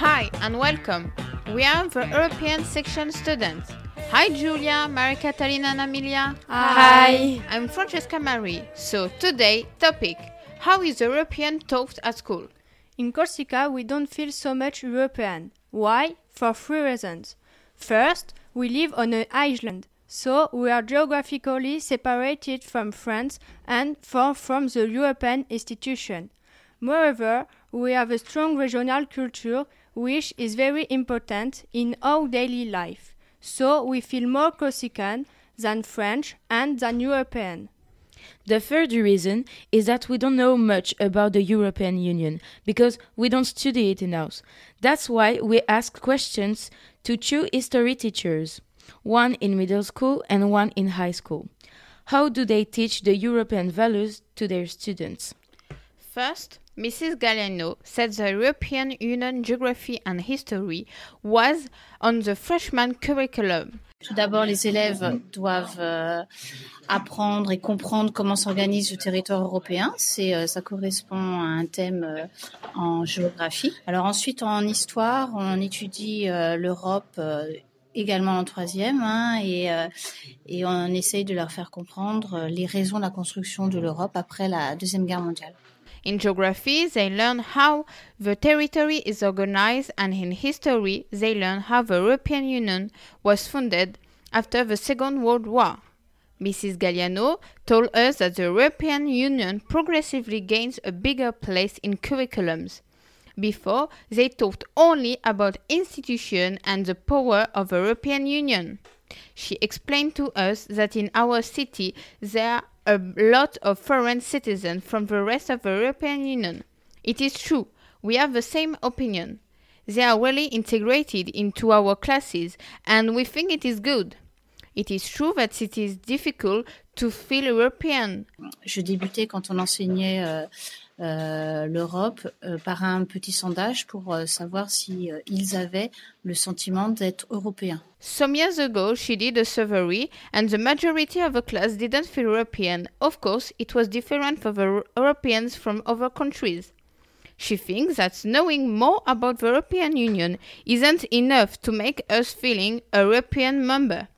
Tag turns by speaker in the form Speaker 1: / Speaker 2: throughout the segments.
Speaker 1: Hi and welcome. We are the European section students. Hi Julia, Maria Catalina and Amelia.
Speaker 2: Hi.
Speaker 1: I'm Francesca Marie. So today topic How is European taught at school?
Speaker 2: In Corsica, we don't feel so much European. Why? For three reasons. First, we live on an island, so we are geographically separated from France and far from the European institution. Moreover, we have a strong regional culture which is very important in our daily life. So we feel more Corsican than French and than European.
Speaker 3: The third reason is that we don't know much about the European Union because we don't study it in enough. That's why we ask questions to two history teachers, one in middle school and one in high school. How do they teach the European values to their students?
Speaker 1: First, Mrs. Galliano said the European Union Geography and History was on the freshman curriculum.
Speaker 4: Tout d'abord, les élèves doivent euh, apprendre et comprendre comment s'organise le territoire européen. C'est, euh, ça correspond à un thème euh, en géographie. Alors ensuite, en histoire, on étudie euh, l'Europe euh, également en troisième hein, et, euh, et on essaye de leur faire comprendre les raisons de la construction de l'Europe après la Deuxième Guerre mondiale.
Speaker 1: In geography, they learn how the territory is organized, and in history, they learn how the European Union was founded after the Second World War. Mrs. Galliano told us that the European Union progressively gains a bigger place in curriculums. Before, they talked only about institution and the power of European Union. She explained to us that in our city there are a lot of foreign citizens from the rest of the European Union. It is true, we have the same opinion. They are really integrated into our classes, and we think it is good. It is true that it is difficult to feel European.
Speaker 4: Je débutais quand on enseignait euh, euh, l'Europe euh, par un petit sondage pour euh, savoir si euh, ils avaient le sentiment d'être européens.
Speaker 1: Some years ago, she did a survey, and the majority of the class didn't feel European. Of course, it was different for the Europeans from other countries. She thinks that knowing more about the European Union isn't enough to make us feeling a European member.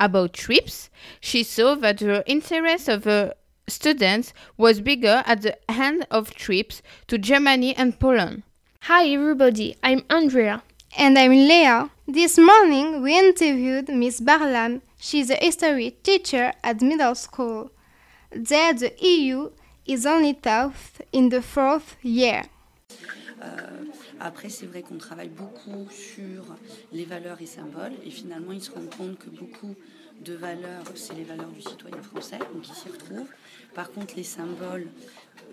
Speaker 1: About trips, she saw that the interest of the students was bigger at the end of trips to Germany and Poland.
Speaker 5: Hi everybody, I'm Andrea.
Speaker 6: And I'm Leah. This morning we interviewed Miss Barlam. She's a history teacher at middle school. There, the EU is only taught in the fourth year.
Speaker 7: Euh, après, c'est vrai qu'on travaille beaucoup sur les valeurs et symboles, et finalement, ils se rendent compte que beaucoup de valeurs, c'est les valeurs du citoyen français, donc ils s'y retrouvent. Par contre, les symboles,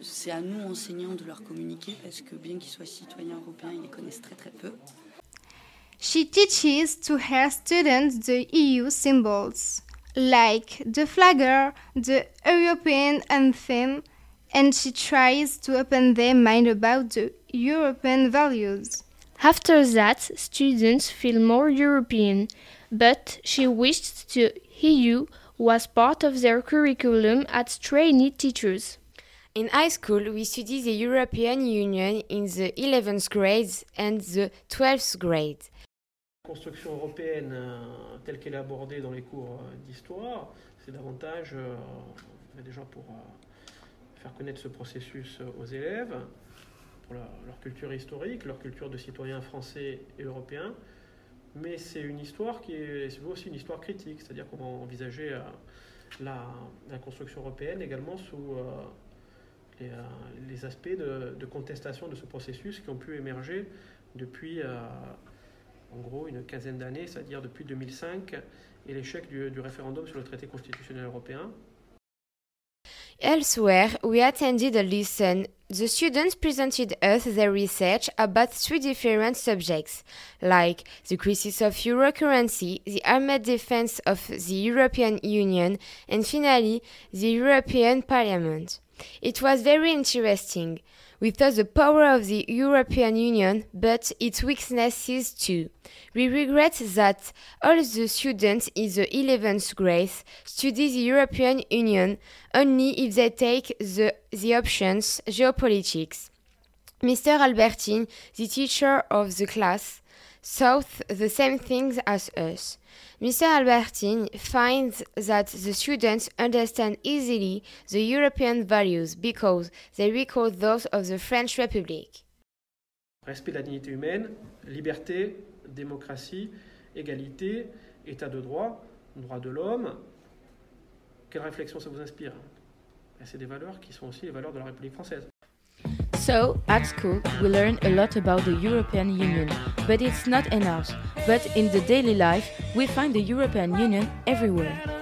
Speaker 7: c'est à nous, enseignants, de leur communiquer, parce que bien qu'ils soient citoyens européens, ils les connaissent très très peu.
Speaker 6: She teaches to her students the EU symbols, like the flagger, the European anthem, and she tries to open their mind about the European values.
Speaker 5: After that, students feel more European, but she wished the EU was part of their curriculum as trainee teachers.
Speaker 8: In high school, we study the European Union in the 11th grade and the 12th grade.
Speaker 9: Construction européenne euh, telle qu'elle est abordée dans les cours euh, d'histoire, c'est davantage euh, déjà pour euh, faire connaître ce processus aux élèves, pour leur culture historique, leur culture de citoyens français et européens, mais c'est une histoire qui est, aussi une histoire critique, c'est-à-dire qu'on va envisager euh, la, construction européenne également sous euh, les, euh, les, aspects de, contestation de ce processus qui ont pu émerger depuis en gros une quinzaine d'années, c'est-à-dire depuis 2005 et l'échec du référendum sur le traité constitutionnel européen.
Speaker 8: Elsewhere, we attended a lesson. The students presented us their research about three different subjects, like the crisis of euro currency, the armed defense of the European Union, and finally, the European Parliament. It was very interesting. We thought the power of the European Union, but its weaknesses too. We regret that all the students in the 11th grade study the European Union only if they take the, the options geopolitics. Mr. Albertine, the teacher of the class, thought the same things as us. Mr. Albertine finds that the students understand easily the European values because they recall those of the French Republic.
Speaker 9: Respect de la dignité humaine, liberté, démocratie, égalité, état de droit, droit de l'homme. Quelle réflexion ça vous inspire? C'est des valeurs qui sont aussi les valeurs de la République française.
Speaker 3: So, at school, we learn a lot about the European Union, but it's not enough. But in the daily life, we find the European Union everywhere.